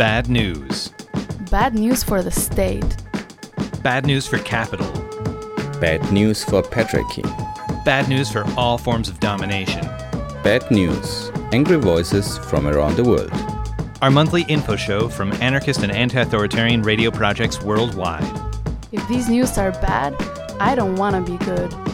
Bad news. Bad news for the state. Bad news for capital. Bad news for patriarchy. Bad news for all forms of domination. Bad news. Angry voices from around the world. Our monthly info show from anarchist and anti authoritarian radio projects worldwide. If these news are bad, I don't want to be good.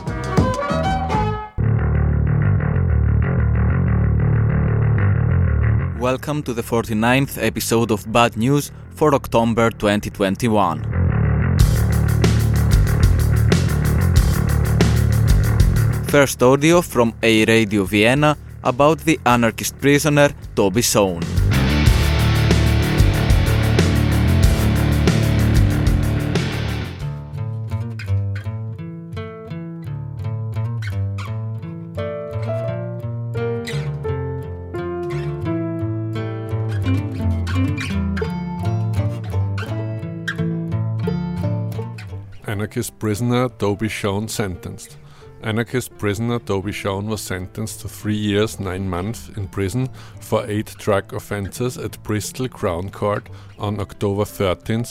Welcome to the 49th episode of Bad News for October 2021. First audio from A Radio Vienna about the anarchist prisoner Toby Shone. Anarchist prisoner Toby Shone sentenced. Anarchist prisoner Toby Shone was sentenced to three years, nine months in prison for eight drug offences at Bristol Crown Court on October 13,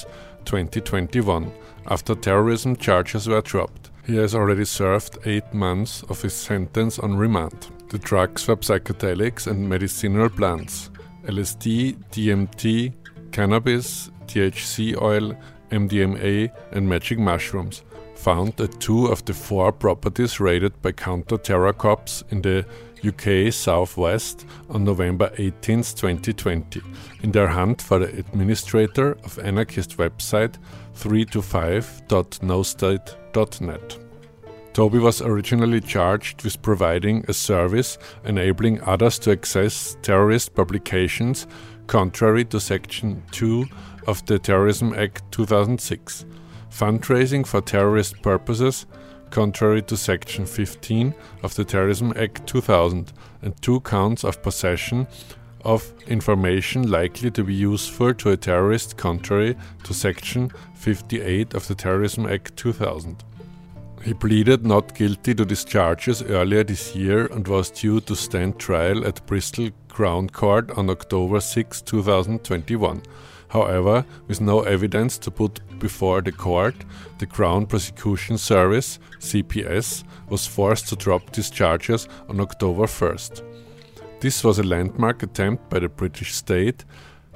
2021, after terrorism charges were dropped. He has already served eight months of his sentence on remand. The drugs were psychedelics and medicinal plants LSD, DMT, cannabis, THC oil, MDMA, and magic mushrooms, found at two of the four properties raided by counter terror cops in the UK southwest on November 18, 2020, in their hunt for the administrator of anarchist website 325.nostate.net. Toby was originally charged with providing a service enabling others to access terrorist publications contrary to Section 2 of the Terrorism Act 2006, fundraising for terrorist purposes, contrary to Section 15 of the Terrorism Act 2000, and two counts of possession of information likely to be useful to a terrorist, contrary to Section 58 of the Terrorism Act 2000. He pleaded not guilty to these charges earlier this year and was due to stand trial at Bristol Crown Court on October 6, 2021. However, with no evidence to put before the court, the Crown Prosecution Service, CPS, was forced to drop these charges on October 1st. This was a landmark attempt by the British state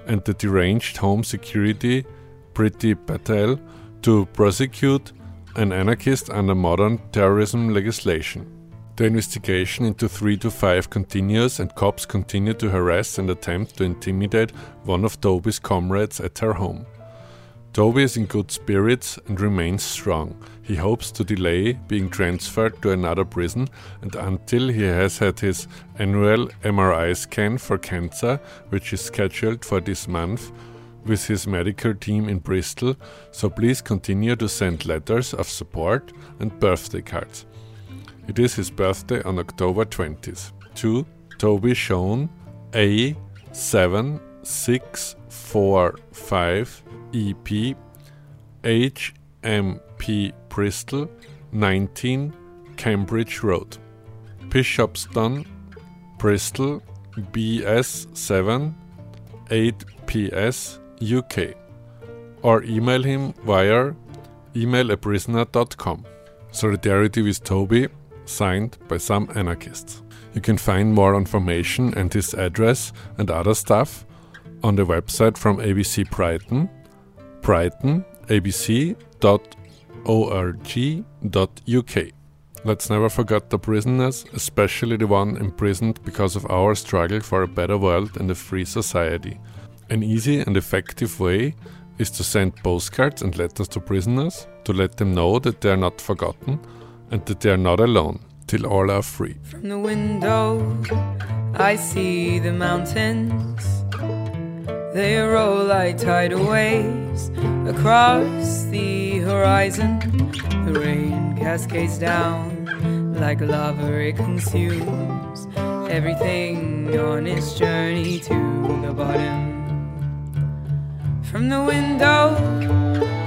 and the deranged Home Secretary Priti Patel to prosecute an anarchist under modern terrorism legislation. The investigation into 325 continues, and cops continue to harass and attempt to intimidate one of Toby's comrades at her home. Toby is in good spirits and remains strong. He hopes to delay being transferred to another prison and until he has had his annual MRI scan for cancer, which is scheduled for this month, with his medical team in Bristol, so please continue to send letters of support and birthday cards. It is his birthday on October 20th. To Toby Shone, A7645 EP, HMP Bristol, 19 Cambridge Road. Bishopston, Bristol, BS7 8PS UK. Or email him via emailaprisoner.com. Solidarity with Toby signed by some anarchists. You can find more information and his address and other stuff on the website from ABC Brighton, brighton, abc.org.uk. Let's never forget the prisoners, especially the one imprisoned because of our struggle for a better world and a free society. An easy and effective way is to send postcards and letters to prisoners to let them know that they are not forgotten and that they are not alone till all are free. From the window, I see the mountains. They roll like tidal waves across the horizon. The rain cascades down like lava, it consumes everything on its journey to the bottom. From the window,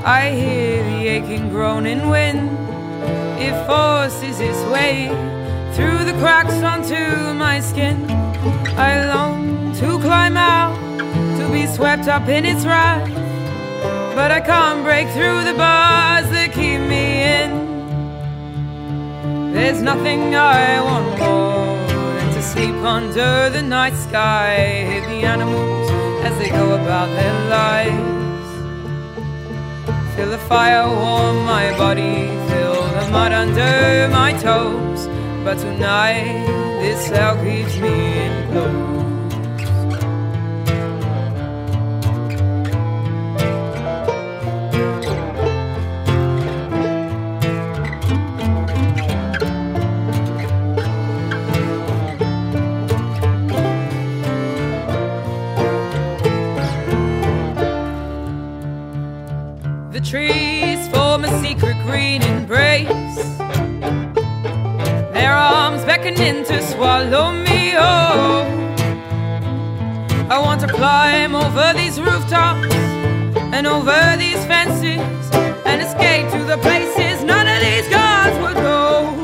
I hear the aching groaning wind. It forces its way through the cracks onto my skin. I long to climb out, to be swept up in its wrath. But I can't break through the bars that keep me in. There's nothing I want more than to sleep under the night sky. Hear the animals as they go about their lives. Feel the fire warm my body, mud under my toes. But tonight, this cell keeps me enclosed. The trees form a secret green embrace. Arms beckoning to swallow me up. I want to climb over these rooftops and over these fences and escape to the places none of these guards would go.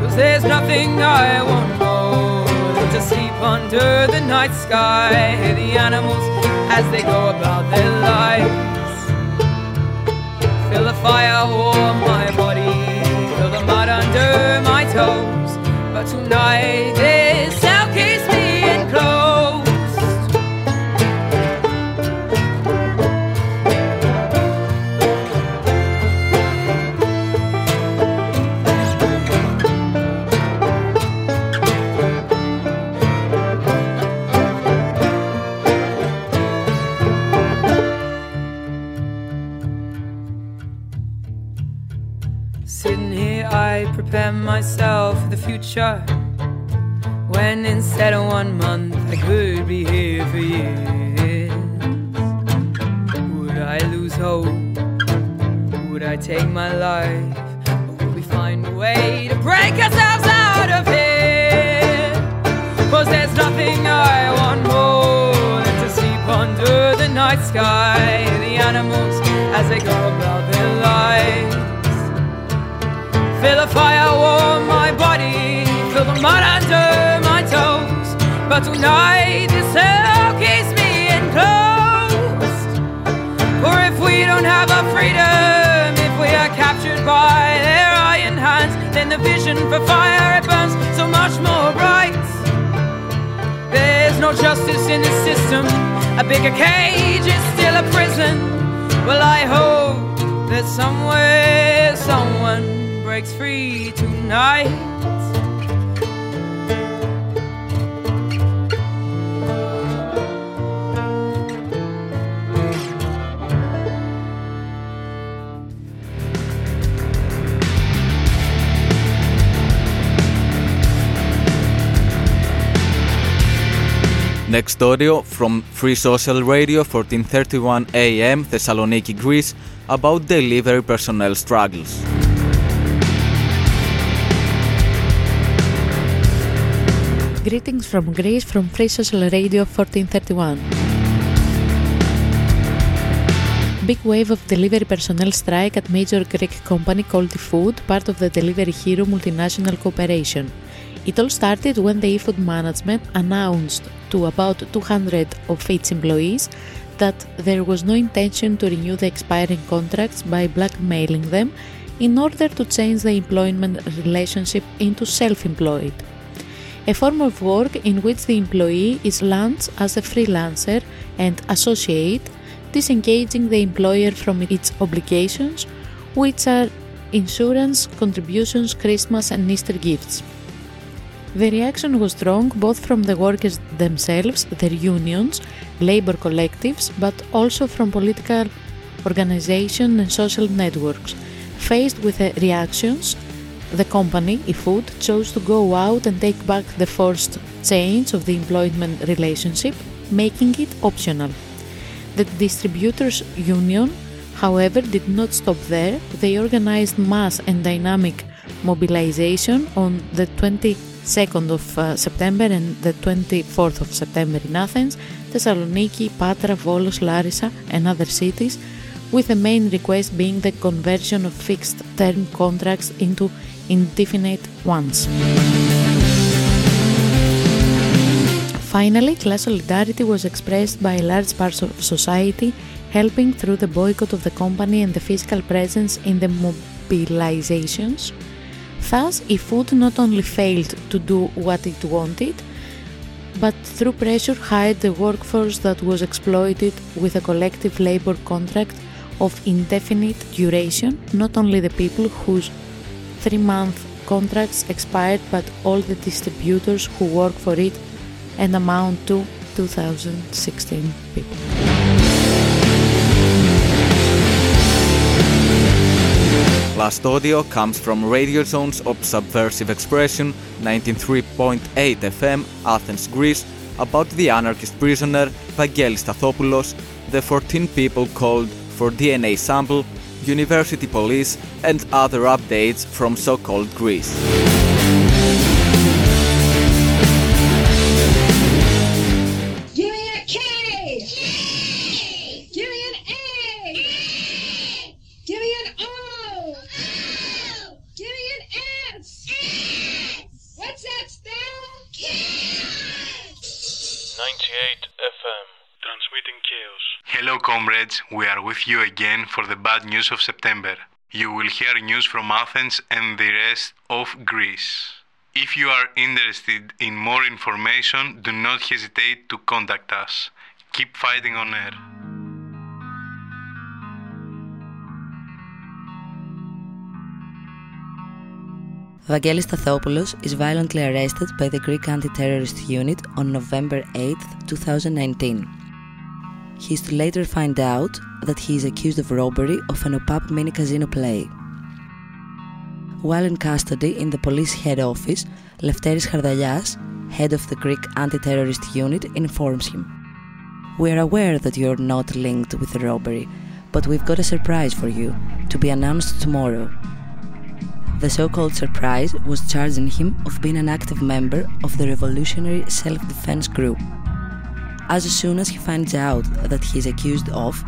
Cause there's nothing I want more than to sleep under the night sky. Hear the animals as they go about their lives. Feel the fire warm my for fire it burns so much more bright. There's no justice in the system. A bigger cage is still a prison. Well, I hope that somewhere someone breaks free tonight. Next audio from Free Social Radio 1431 AM Thessaloniki, Greece about delivery personnel struggles. Greetings from Greece from Free Social Radio 1431. Big wave of delivery personnel strike at major Greek company called eFood, part of the Delivery Hero multinational corporation. It all started when the eFood management announced to about 200 of its employees that there was no intention to renew the expiring contracts by blackmailing them in order to change the employment relationship into self-employed a form of work in which the employee is launched as a freelancer and associate, disengaging the employer from its obligations, which are insurance, contributions, Christmas, and Easter gifts. The reaction was strong both from the workers themselves, their unions, labor collectives, but also from political organizations and social networks. Faced with the reactions, the company, eFood, chose to go out and take back the forced change of the employment relationship, making it optional. The distributors' union, however, did not stop there. They organized mass and dynamic mobilization on the 22nd of uh, September and the 24th of September in Athens, Thessaloniki, Patra, Volos, Larissa, and other cities, with the main request being the conversion of fixed term contracts into indefinite ones. Finally, class solidarity was expressed by large parts of society, helping through the boycott of the company and the physical presence in the mobilizations. Thus, eFood not only failed to do what it wanted, but through pressure hired the workforce that was exploited with a collective labor contract of indefinite duration, not only the people whose three month contracts expired, but all the distributors who work for it and amount to 2016 people. Last audio comes from Radio Zones of Subversive Expression 93.8 FM, Athens, Greece, about the anarchist prisoner Vangelis Stathopoulos, the 14 people called for DNA sample, university police, and other updates from so-called Greece. Comrades. We are with you again for the bad news of September. You will hear news from Athens and the rest of Greece. If you are interested in more information, do not hesitate to contact us. Keep fighting on air. Vangelis Stathopoulos is violently arrested by the Greek anti-terrorist unit on November 8, 2019. He is to later find out that he is accused of robbery of an OPAP mini casino play. While in custody in the police head office, Lefteris Hardalias, head of the Greek anti-terrorist unit, informs him. We are aware that you are not linked with the robbery, but we've got a surprise for you, to be announced tomorrow. The so-called surprise was charging him of being an active member of the revolutionary self-defense group. As soon as he finds out that he is accused of,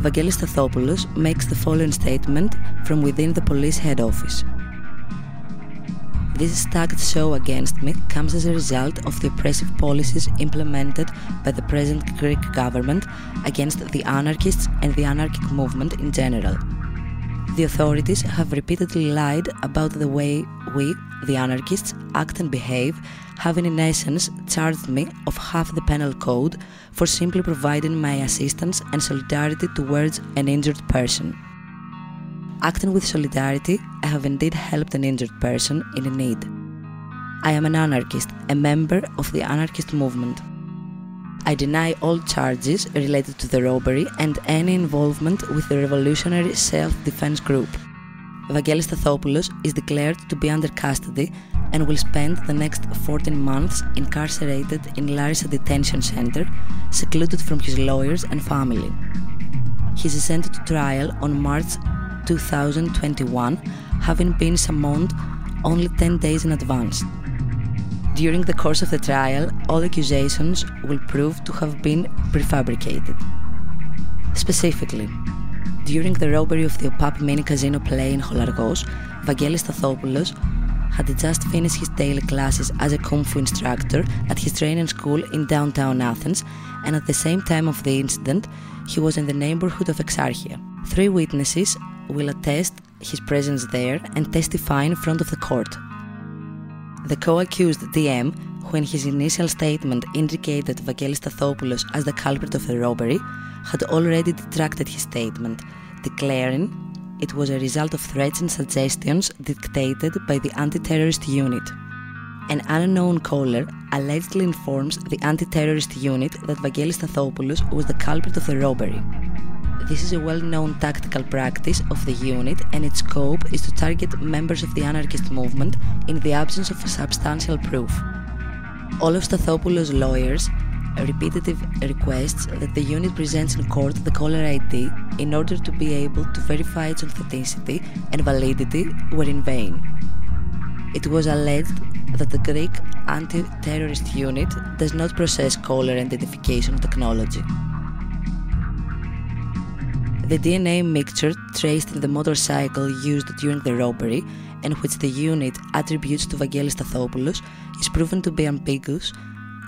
Vangelis Stathopoulos makes the following statement from within the police head office. This stacked show against me comes as a result of the oppressive policies implemented by the present Greek government against the anarchists and the anarchic movement in general. The authorities have repeatedly lied about the way we, the anarchists, act and behave having in essence charged me of half the penal code for simply providing my assistance and solidarity towards an injured person. Acting with solidarity, I have indeed helped an injured person in need. I am an anarchist, a member of the anarchist movement. I deny all charges related to the robbery and any involvement with the revolutionary self defense group. Vangelis Stathopoulos is declared to be under custody and will spend the next 14 months incarcerated in Larissa Detention Center, secluded from his lawyers and family. He is sent to trial on March 2021, having been summoned only 10 days in advance. During the course of the trial, all accusations will prove to have been prefabricated. Specifically, during the robbery of the OPAP mini casino play in Holargos, Vangelis Stathopoulos had just finished his daily classes as a Kung Fu instructor at his training school in downtown Athens, and at the same time of the incident, he was in the neighborhood of Exarchia. Three witnesses will attest his presence there and testify in front of the court. The co accused DM, who in his initial statement indicated Vangelis Stathopoulos as the culprit of the robbery, had already detracted his statement, declaring it was a result of threats and suggestions dictated by the anti terrorist unit. An unknown caller allegedly informs the anti terrorist unit that Vangelis Stathopoulos was the culprit of the robbery. This is a well known tactical practice of the unit, and its scope is to target members of the anarchist movement in the absence of substantial proof. All of Stathopoulos' lawyers repetitive requests that the unit presents in court the caller ID in order to be able to verify its authenticity and validity were in vain. It was alleged that the Greek anti terrorist unit does not possess caller identification technology. The DNA mixture traced in the motorcycle used during the robbery and which the unit attributes to Vangelis Stathopoulos is proven to be ambiguous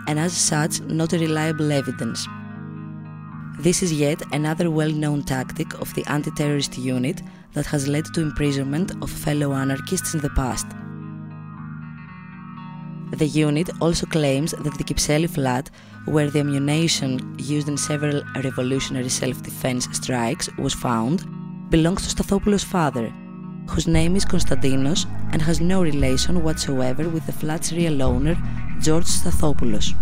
and as such not a reliable evidence. This is yet another well known tactic of the anti terrorist unit that has led to imprisonment of fellow anarchists in the past. The unit also claims that the Kypseli flat, where the ammunition used in several revolutionary self defense strikes was found, belongs to Stathopoulos' father, whose name is Konstantinos and has no relation whatsoever with the flat's real owner, George Stathopoulos.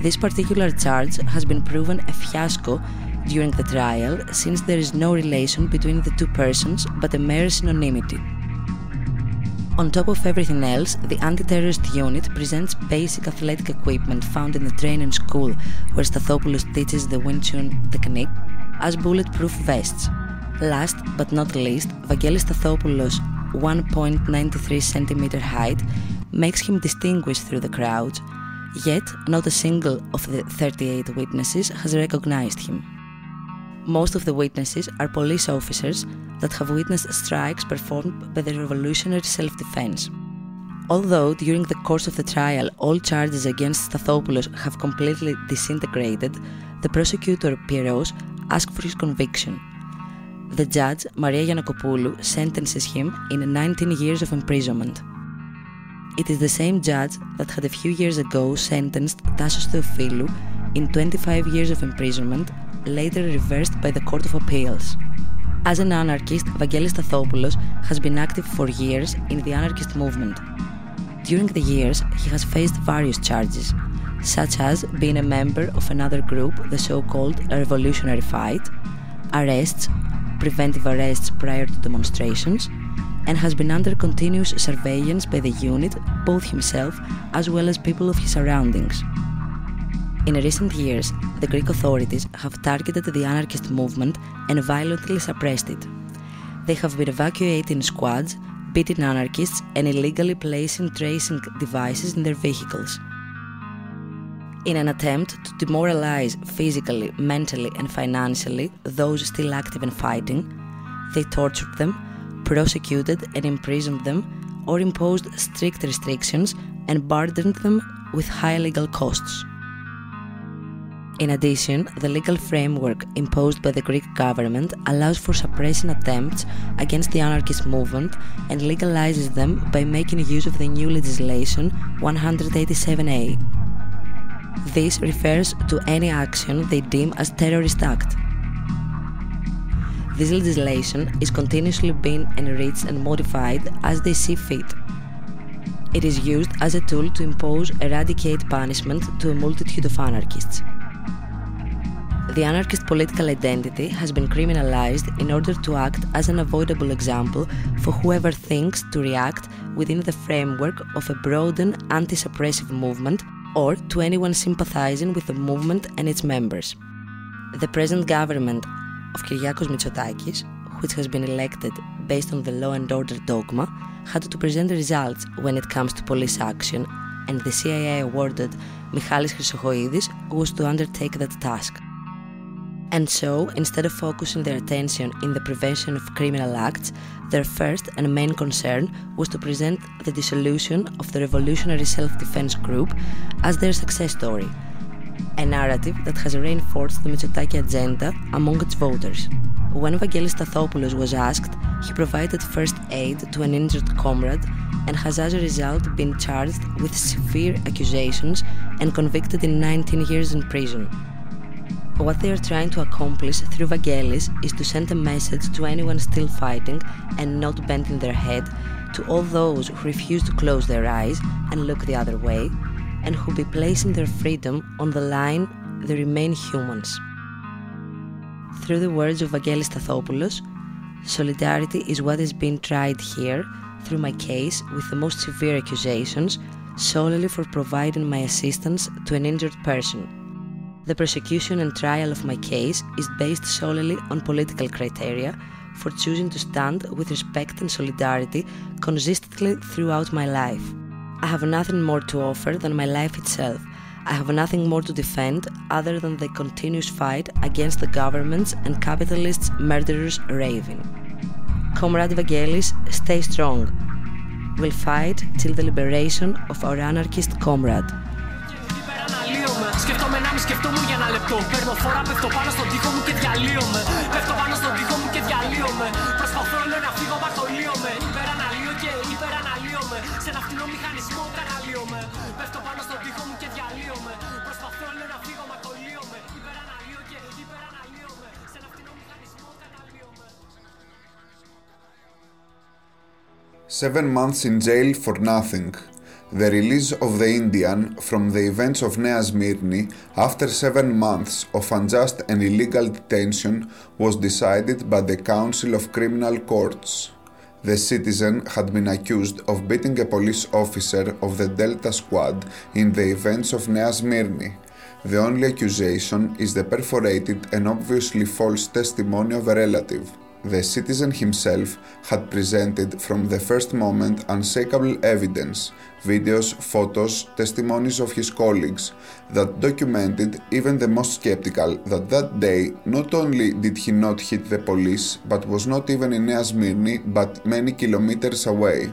This particular charge has been proven a fiasco during the trial since there is no relation between the two persons but a mere synonymity. On top of everything else, the anti terrorist unit presents basic athletic equipment found in the training school where Stathopoulos teaches the Wing Chun technique as bulletproof vests. Last but not least, Vangelis Stathopoulos' 1.93 cm height makes him distinguished through the crowd, yet not a single of the 38 witnesses has recognized him. Most of the witnesses are police officers that have witnessed strikes performed by the revolutionary self defense. Although during the course of the trial all charges against Stathopoulos have completely disintegrated, the prosecutor Pieros asked for his conviction. The judge, Maria Giannakopoulou, sentences him in 19 years of imprisonment. It is the same judge that had a few years ago sentenced Tassos Theophilou in 25 years of imprisonment, later reversed by the Court of Appeals. As an anarchist, Vangelis Stathopoulos has been active for years in the anarchist movement. During the years, he has faced various charges, such as being a member of another group, the so called Revolutionary Fight, arrests, preventive arrests prior to demonstrations, and has been under continuous surveillance by the unit, both himself as well as people of his surroundings. In recent years, the Greek authorities have targeted the anarchist movement and violently suppressed it. They have been evacuating squads, beating anarchists, and illegally placing tracing devices in their vehicles. In an attempt to demoralize physically, mentally, and financially those still active and fighting, they tortured them, prosecuted and imprisoned them, or imposed strict restrictions and burdened them with high legal costs. In addition, the legal framework imposed by the Greek government allows for suppressing attempts against the anarchist movement and legalizes them by making use of the new legislation 187A. This refers to any action they deem as terrorist act. This legislation is continuously being enriched and modified as they see fit. It is used as a tool to impose eradicate punishment to a multitude of anarchists the anarchist political identity has been criminalized in order to act as an avoidable example for whoever thinks to react within the framework of a broadened anti suppressive movement or to anyone sympathizing with the movement and its members. The present government of Kyriakos Mitsotakis, which has been elected based on the law and order dogma, had to present results when it comes to police action, and the CIA awarded Michalis Chrysochoidis was to undertake that task. And so, instead of focusing their attention in the prevention of criminal acts, their first and main concern was to present the dissolution of the Revolutionary Self Defense Group as their success story, a narrative that has reinforced the Mitsotaki agenda among its voters. When Vangelis Stathopoulos was asked, he provided first aid to an injured comrade and has as a result been charged with severe accusations and convicted in 19 years in prison. What they are trying to accomplish through Vangelis is to send a message to anyone still fighting and not bending their head, to all those who refuse to close their eyes and look the other way, and who be placing their freedom on the line they remain humans. Through the words of Vangelis Stathopoulos, solidarity is what is being tried here through my case with the most severe accusations solely for providing my assistance to an injured person the prosecution and trial of my case is based solely on political criteria for choosing to stand with respect and solidarity consistently throughout my life. I have nothing more to offer than my life itself. I have nothing more to defend other than the continuous fight against the governments and capitalists' murderous raving. Comrade Vagelis, stay strong. We'll fight till the liberation of our anarchist comrade. Λεπτό. Παίρνω φορά, πέφτω πάνω στον τοίχο μου και διαλύομαι. Πέφτω πάνω στον τοίχο μου και διαλύομαι. Προσπαθώ λέω να φύγω, μα κολλείομαι. Υπεραναλύω και υπεραναλύομαι. Σε ένα φτηνό μηχανισμό καναλύομαι. Πέφτω πάνω στον τοίχο μου και διαλύομαι. Προσπαθώ λέω να φύγω, μα κολλείομαι. Υπεραναλύω και υπεραναλύομαι. Σε ένα φτηνό μηχανισμό καναλύομαι. Seven months in jail for nothing. The release of the Indian from the events of Nea Smyrni after seven months of unjust and illegal detention was decided by the Council of Criminal Courts. The citizen had been accused of beating a police officer of the Delta Squad in the events of Nea Smyrni. The only accusation is the perforated and obviously false testimony of a relative. The citizen himself had presented from the first moment unshakable evidence, videos, photos, testimonies of his colleagues that documented even the most skeptical that that day not only did he not hit the police but was not even in Nea Smyrni but many kilometers away.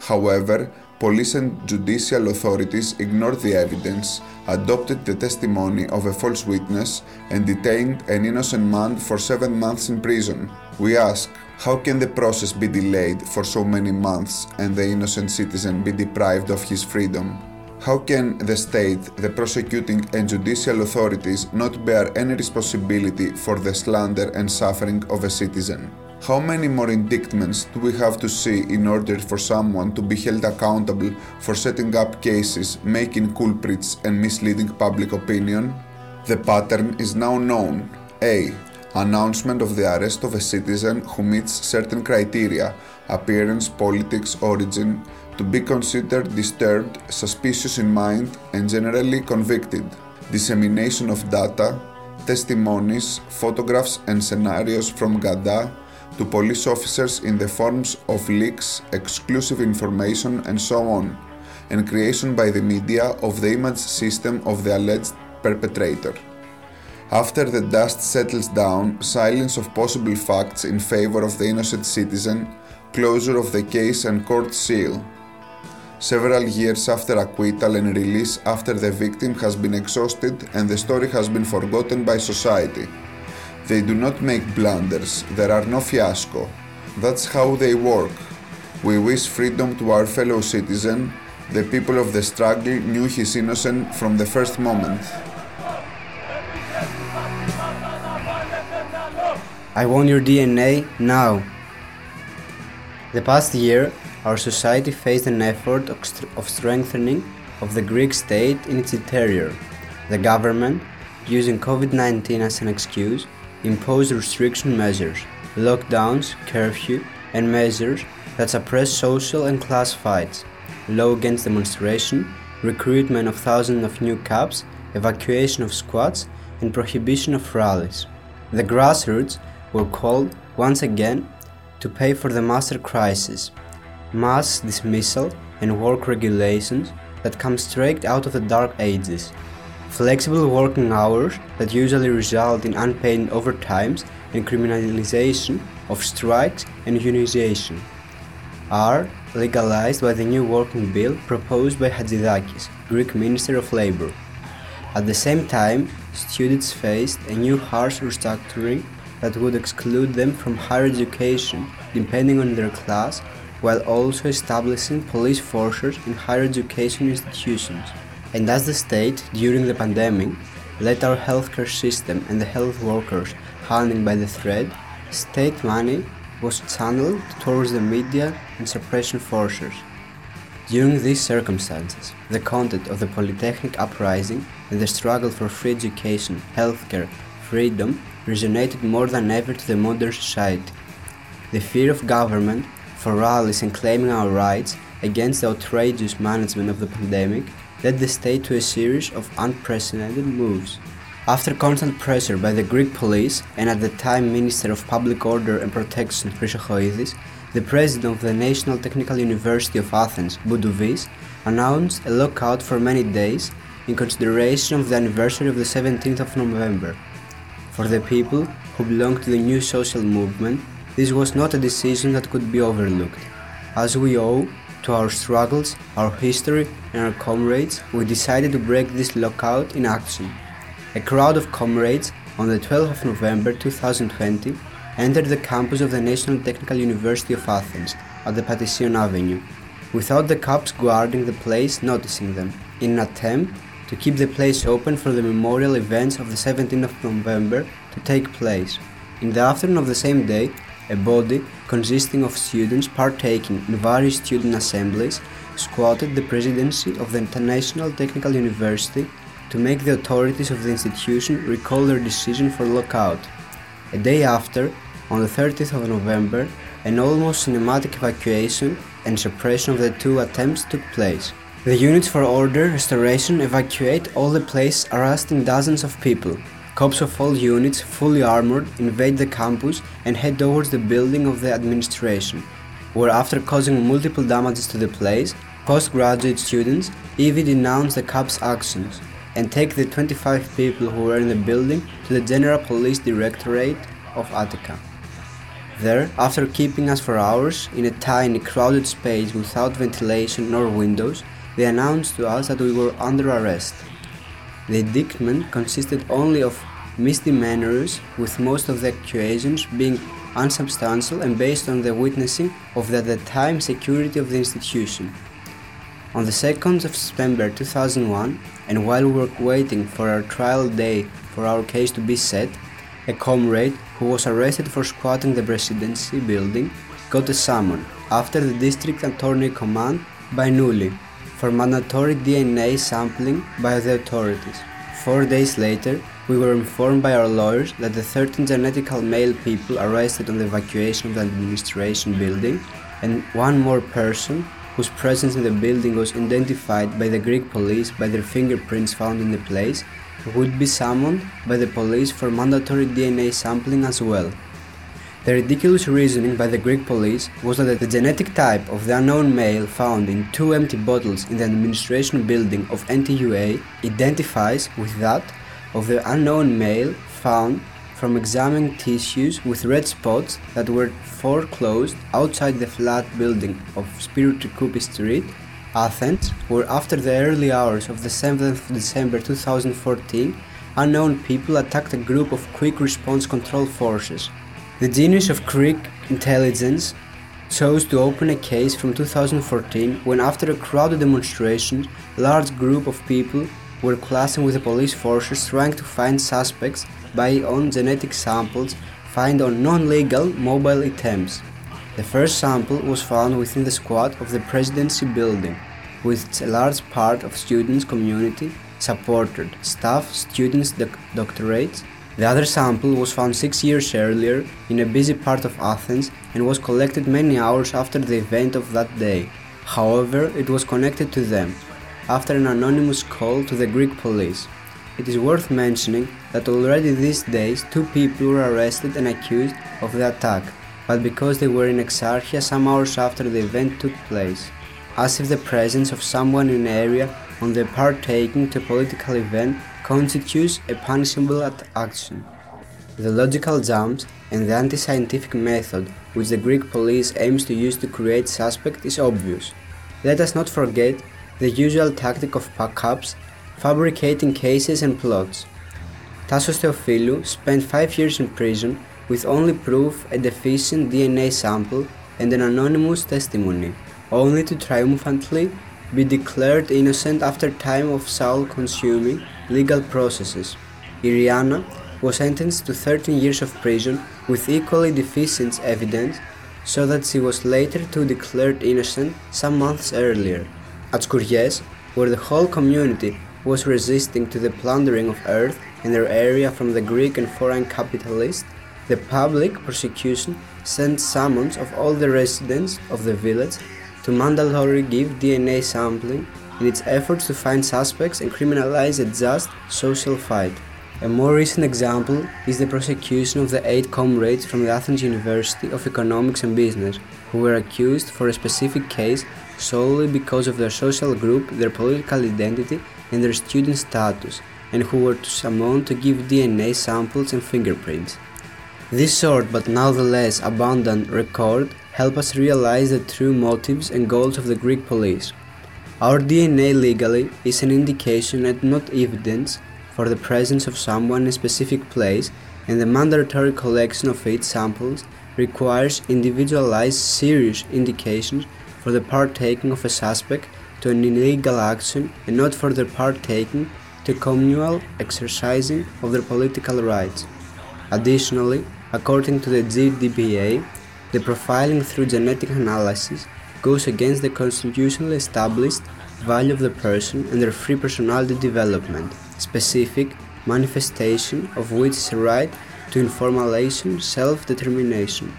However, police and judicial authorities ignored the evidence, adopted the testimony of a false witness, and detained an innocent man for seven months in prison. We ask, how can the process be delayed for so many months and the innocent citizen be deprived of his freedom? How can the state, the prosecuting and judicial authorities not bear any responsibility for the slander and suffering of a citizen? How many more indictments do we have to see in order for someone to be held accountable for setting up cases, making culprits, and misleading public opinion? The pattern is now known. A. Announcement of the arrest of a citizen who meets certain criteria appearance, politics, origin to be considered disturbed, suspicious in mind, and generally convicted. Dissemination of data, testimonies, photographs, and scenarios from GADA to police officers in the forms of leaks, exclusive information, and so on, and creation by the media of the image system of the alleged perpetrator. After the dust settles down, silence of possible facts in favor of the innocent citizen, closure of the case, and court seal. Several years after acquittal and release after the victim has been exhausted and the story has been forgotten by society. They do not make blunders, there are no fiasco. That's how they work. We wish freedom to our fellow citizen. The people of the struggle knew he's innocent from the first moment. I want your DNA now. The past year, our society faced an effort of strengthening of the Greek state in its interior. The government, using COVID 19 as an excuse, imposed restriction measures, lockdowns, curfew, and measures that suppress social and class fights, law against demonstration, recruitment of thousands of new cops, evacuation of squads, and prohibition of rallies. The grassroots were called once again to pay for the master crisis, mass dismissal, and work regulations that come straight out of the dark ages. Flexible working hours that usually result in unpaid overtimes and criminalization of strikes and unionization are legalized by the new working bill proposed by Hadzidakis, Greek Minister of Labor. At the same time, students faced a new harsh restructuring that would exclude them from higher education depending on their class while also establishing police forces in higher education institutions. And as the state, during the pandemic, let our healthcare system and the health workers hanging by the thread, state money was channeled towards the media and suppression forces. During these circumstances, the content of the Polytechnic uprising and the struggle for free education, healthcare, freedom resonated more than ever to the modern society. The fear of government for rallies and claiming our rights against the outrageous management of the pandemic led the state to a series of unprecedented moves. After constant pressure by the Greek police and at the time Minister of Public Order and Protection Chrysochoidis, the president of the National Technical University of Athens, Boudouvis, announced a lockout for many days in consideration of the anniversary of the 17th of November. For the people who belonged to the new social movement, this was not a decision that could be overlooked. As we owe to our struggles, our history, and our comrades, we decided to break this lockout in action. a crowd of comrades on the 12th of November 2020 entered the campus of the National Technical University of Athens at the Patission Avenue, without the cops guarding the place noticing them, in an attempt to keep the place open for the memorial events of the 17th of November to take place. In the afternoon of the same day, a body consisting of students partaking in various student assemblies squatted the presidency of the International Technical University to make the authorities of the institution recall their decision for lockout. A day after, on the 30th of November, an almost cinematic evacuation and suppression of the two attempts took place. The units for order restoration evacuate all the place, arresting dozens of people. Cops of all units, fully armored, invade the campus and head towards the building of the administration, where after causing multiple damages to the place, postgraduate students even denounce the cops' actions and take the 25 people who were in the building to the General Police Directorate of Attica. There, after keeping us for hours in a tiny, crowded space without ventilation nor windows, they announced to us that we were under arrest. The indictment consisted only of misdemeanors, with most of the accusations being unsubstantial and based on the witnessing of the at the time security of the institution. On the 2nd of September 2001, and while we were waiting for our trial day for our case to be set, a comrade who was arrested for squatting the presidency building got a summon after the district attorney command by Nulli for mandatory DNA sampling by the authorities. Four days later, we were informed by our lawyers that the 13 genetical male people arrested on the evacuation of the administration building and one more person whose presence in the building was identified by the Greek police by their fingerprints found in the place would be summoned by the police for mandatory DNA sampling as well. The ridiculous reasoning by the Greek police was that the genetic type of the unknown male found in two empty bottles in the administration building of NTUA identifies with that of the unknown male found from examining tissues with red spots that were foreclosed outside the flat building of Spiritou Street, Athens, where after the early hours of the 7th of December 2014, unknown people attacked a group of quick response control forces. The genius of Greek intelligence chose to open a case from 2014 when after a crowded demonstration, a large group of people were clashing with the police forces trying to find suspects by on genetic samples found on non-legal mobile items. The first sample was found within the squad of the presidency building, which a large part of students community supported, staff, students, doc- doctorates, the other sample was found six years earlier in a busy part of Athens and was collected many hours after the event of that day. However, it was connected to them after an anonymous call to the Greek police. It is worth mentioning that already these days two people were arrested and accused of the attack, but because they were in Exarchia some hours after the event took place, as if the presence of someone in an area on the partaking to a political event constitutes a punishable action. The logical jumps and the anti scientific method which the Greek police aims to use to create suspects is obvious. Let us not forget the usual tactic of backups, fabricating cases and plots. Tassos Theophilou spent five years in prison with only proof a deficient DNA sample and an anonymous testimony, only to triumphantly be declared innocent after time of soul-consuming legal processes. Iriana was sentenced to 13 years of prison with equally deficient evidence so that she was later to declared innocent some months earlier. At Skouries, where the whole community was resisting to the plundering of earth in their area from the Greek and foreign capitalists, the public prosecution sent summons of all the residents of the village to mandatory give DNA sampling in its efforts to find suspects and criminalize a just social fight. A more recent example is the prosecution of the eight comrades from the Athens University of Economics and Business, who were accused for a specific case solely because of their social group, their political identity, and their student status, and who were to summoned to give DNA samples and fingerprints. This short but nonetheless abundant record help us realize the true motives and goals of the Greek police. Our DNA legally is an indication and not evidence for the presence of someone in a specific place, and the mandatory collection of eight samples requires individualized serious indications for the partaking of a suspect to an illegal action and not for their partaking to communal exercising of their political rights. Additionally, according to the GDPA, the profiling through genetic analysis goes against the constitutionally established value of the person and their free personality development, specific manifestation of which is a right to information self-determination.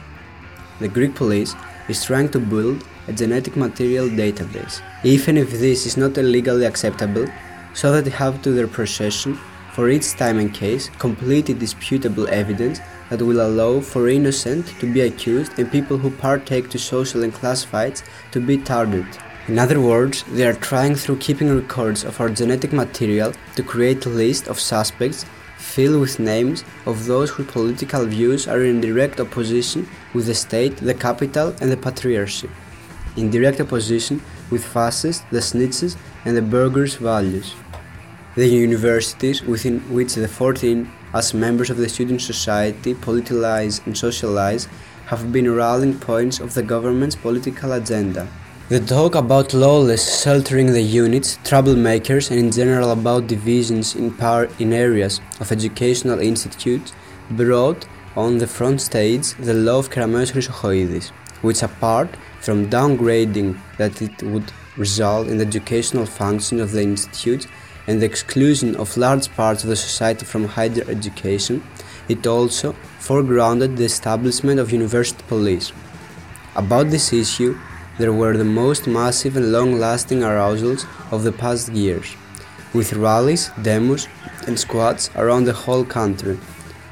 The Greek police is trying to build a genetic material database, even if this is not legally acceptable, so that they have to their possession for each time and case complete indisputable evidence that will allow for innocent to be accused and people who partake to social and class fights to be targeted. In other words, they are trying through keeping records of our genetic material to create a list of suspects filled with names of those whose political views are in direct opposition with the state, the capital, and the patriarchy. In direct opposition with fascists, the snitches, and the burghers' values. The universities within which the 14, as members of the student society, politicize and socialize, have been rallying points of the government's political agenda. The talk about lawless sheltering the units, troublemakers, and in general about divisions in power in areas of educational institutes brought on the front stage the law of Kerameos Chrysochoidis, which apart from downgrading that it would result in the educational function of the institutes and the exclusion of large parts of the society from higher education, it also foregrounded the establishment of university police. About this issue, there were the most massive and long-lasting arousals of the past years, with rallies, demos, and squads around the whole country.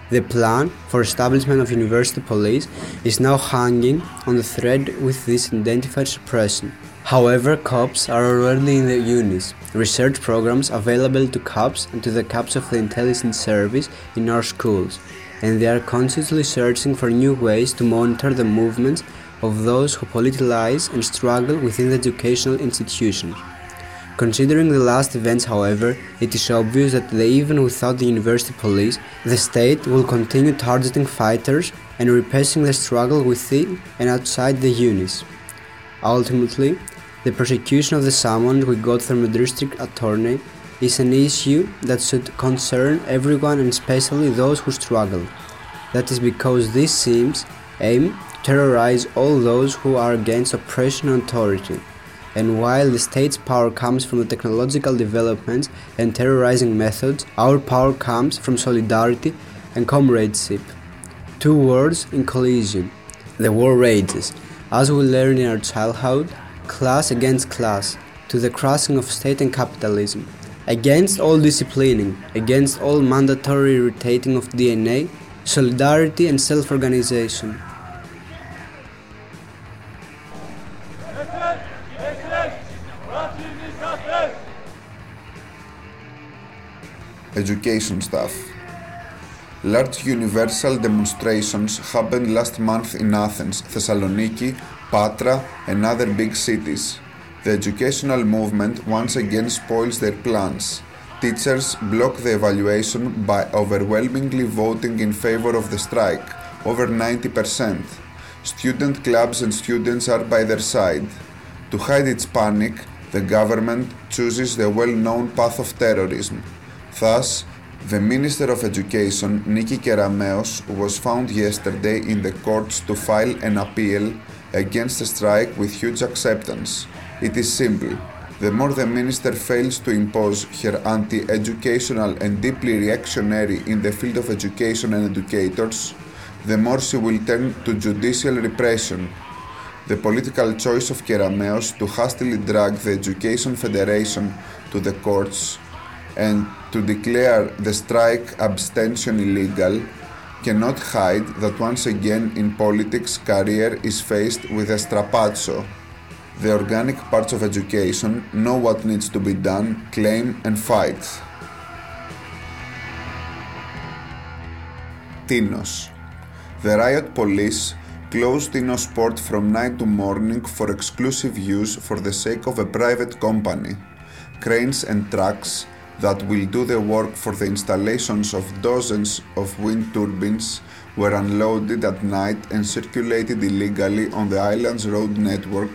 The plan for establishment of university police is now hanging on the thread with this identified suppression. However, cops are already in the unis, research programs available to cops and to the cops of the intelligence service in our schools, and they are constantly searching for new ways to monitor the movements of those who politicize and struggle within the educational institution. Considering the last events, however, it is obvious that they, even without the university police, the state will continue targeting fighters and repressing the struggle within and outside the unis. Ultimately, the prosecution of the summons we got from the district attorney is an issue that should concern everyone and especially those who struggle. That is because these seems aim to terrorize all those who are against oppression and authority. And while the state's power comes from the technological developments and terrorizing methods, our power comes from solidarity and comradeship. Two words in collision. The war rages, as we learned in our childhood, class against class, to the crushing of state and capitalism, against all disciplining, against all mandatory rotating of DNA, solidarity and self organization. Education stuff. Large universal demonstrations happened last month in Athens, Thessaloniki, Patra, and other big cities. The educational movement once again spoils their plans. Teachers block the evaluation by overwhelmingly voting in favor of the strike, over 90%. Student clubs and students are by their side. To hide its panic, the government chooses the well known path of terrorism. Thus, the Minister of Education, Niki Kerameos, was found yesterday in the courts to file an appeal against the strike with huge acceptance. It is simple. The more the minister fails to impose her anti educational and deeply reactionary in the field of education and educators, the more she will turn to judicial repression. The political choice of Kerameos to hastily drag the Education Federation to the courts and to declare the strike abstention illegal cannot hide that once again in politics career is faced with a strapazzo. The organic parts of education know what needs to be done, claim and fight. Tinos. The riot police closed Tinos Sport from night to morning for exclusive use for the sake of a private company. Cranes and trucks that will do the work for the installations of dozens of wind turbines were unloaded at night and circulated illegally on the island's road network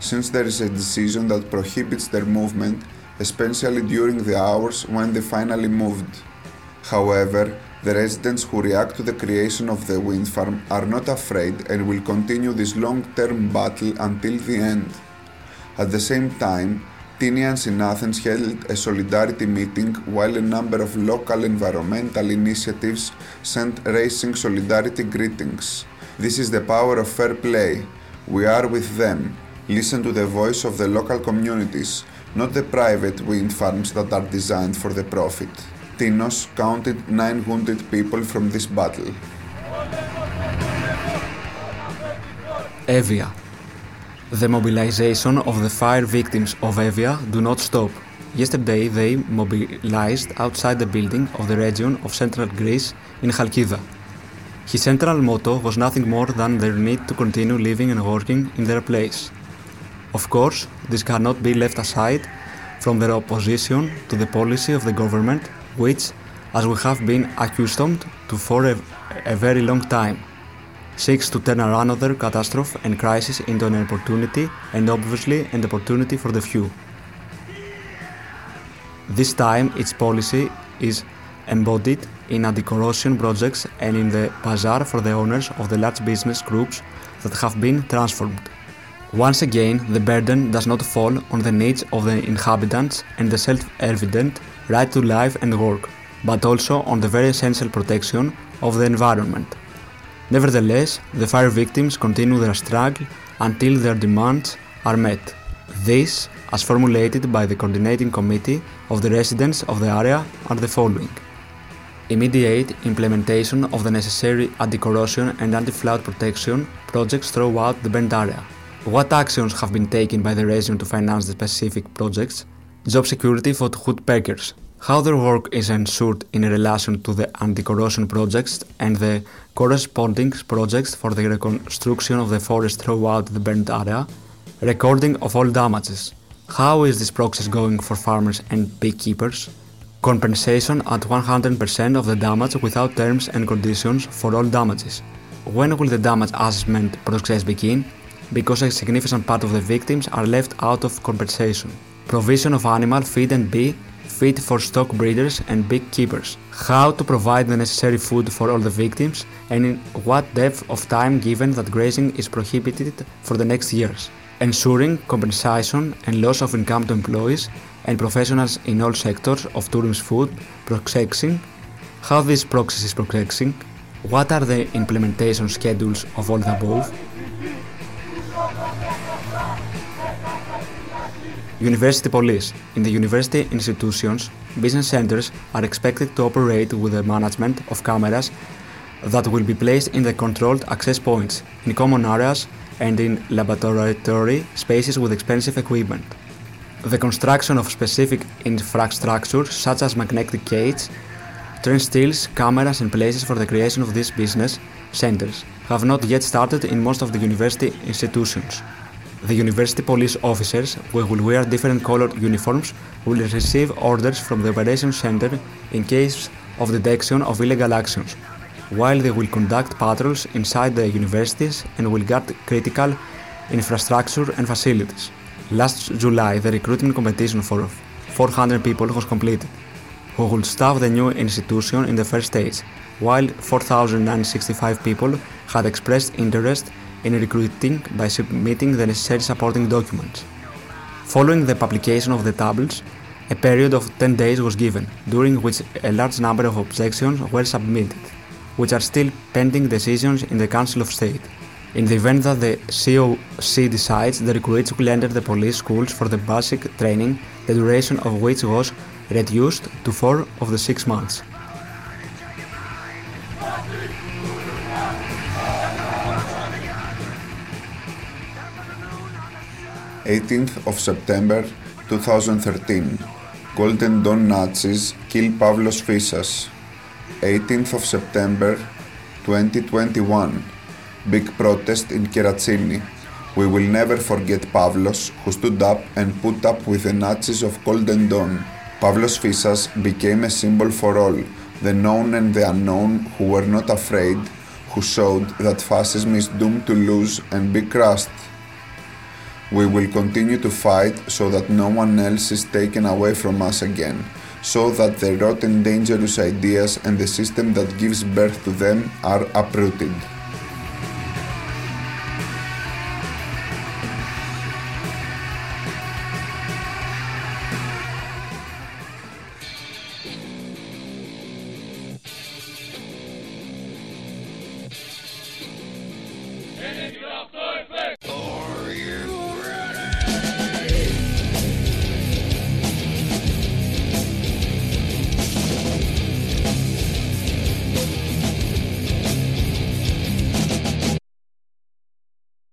since there is a decision that prohibits their movement, especially during the hours when they finally moved. However, the residents who react to the creation of the wind farm are not afraid and will continue this long term battle until the end. At the same time, Tinians in Athens held a solidarity meeting while a number of local environmental initiatives sent racing solidarity greetings. This is the power of fair play. We are with them. Listen to the voice of the local communities, not the private wind farms that are designed for the profit. Tinos counted 900 people from this battle. Evia. The mobilization of the fire victims of Evia do not stop. Yesterday they mobilized outside the building of the region of central Greece in Chalkida. His central motto was nothing more than their need to continue living and working in their place. Of course, this cannot be left aside from their opposition to the policy of the government, which, as we have been accustomed to for a, a very long time, seeks to turn another catastrophe and crisis into an opportunity and obviously an opportunity for the few. This time its policy is embodied in anti-corruption projects and in the bazaar for the owners of the large business groups that have been transformed. Once again, the burden does not fall on the needs of the inhabitants and the self-evident right to life and work, but also on the very essential protection of the environment. Nevertheless, the fire victims continue their struggle until their demands are met. This, as formulated by the coordinating committee of the residents of the area, are the following. Immediate implementation of the necessary anti-corrosion and anti-flood protection projects throughout the burnt area. What actions have been taken by the region to finance the specific projects? Job security for the woodpeckers. How their work is ensured in relation to the anti-corrosion projects and the corresponding projects for the reconstruction of the forest throughout the burnt area. Recording of all damages. How is this process going for farmers and beekeepers? Compensation at 100% of the damage without terms and conditions for all damages. When will the damage assessment process begin? Because a significant part of the victims are left out of compensation. Provision of animal feed and bee feed for stock breeders and beekeepers. How to provide the necessary food for all the victims and in what depth of time given that grazing is prohibited for the next years. Ensuring compensation and loss of income to employees and professionals in all sectors of tourism food processing, how this process is progressing, what are the implementation schedules of all the above. University police. In the university institutions, business centers are expected to operate with the management of cameras that will be placed in the controlled access points, in common areas, and in laboratory spaces with expensive equipment. The construction of specific infrastructure such as magnetic gates, turnstiles, cameras and places for the creation of these business centers have not yet started in most of the university institutions. The university police officers, who will wear different colored uniforms, will receive orders from the operations center in case of detection of illegal actions, while they will conduct patrols inside the universities and will guard critical infrastructure and facilities. Last July, the recruitment competition for 400 people was completed, who will staff the new institution in the first stage, while 4,065 people had expressed interest in recruiting by submitting the necessary supporting documents. Following the publication of the tables, a period of 10 days was given, during which a large number of objections were submitted, which are still pending decisions in the Council of State. In the event that the COC decides, the recruits will enter the police schools for the basic training, the duration of which was reduced to four of the six months. 18th of September 2013. Golden Dawn Nazis kill Pavlos Fyssas. 18th of September 2021. Big protest in Keratsini. We will never forget Pavlos, who stood up and put up with the Nazis of Golden Dawn. Pavlos Fyssas became a symbol for all, the known and the unknown who were not afraid, who showed that fascism is doomed to lose and be crushed. We will continue to fight so that no one else is taken away from us again, so that the rotten dangerous ideas and the system that gives birth to them are uprooted.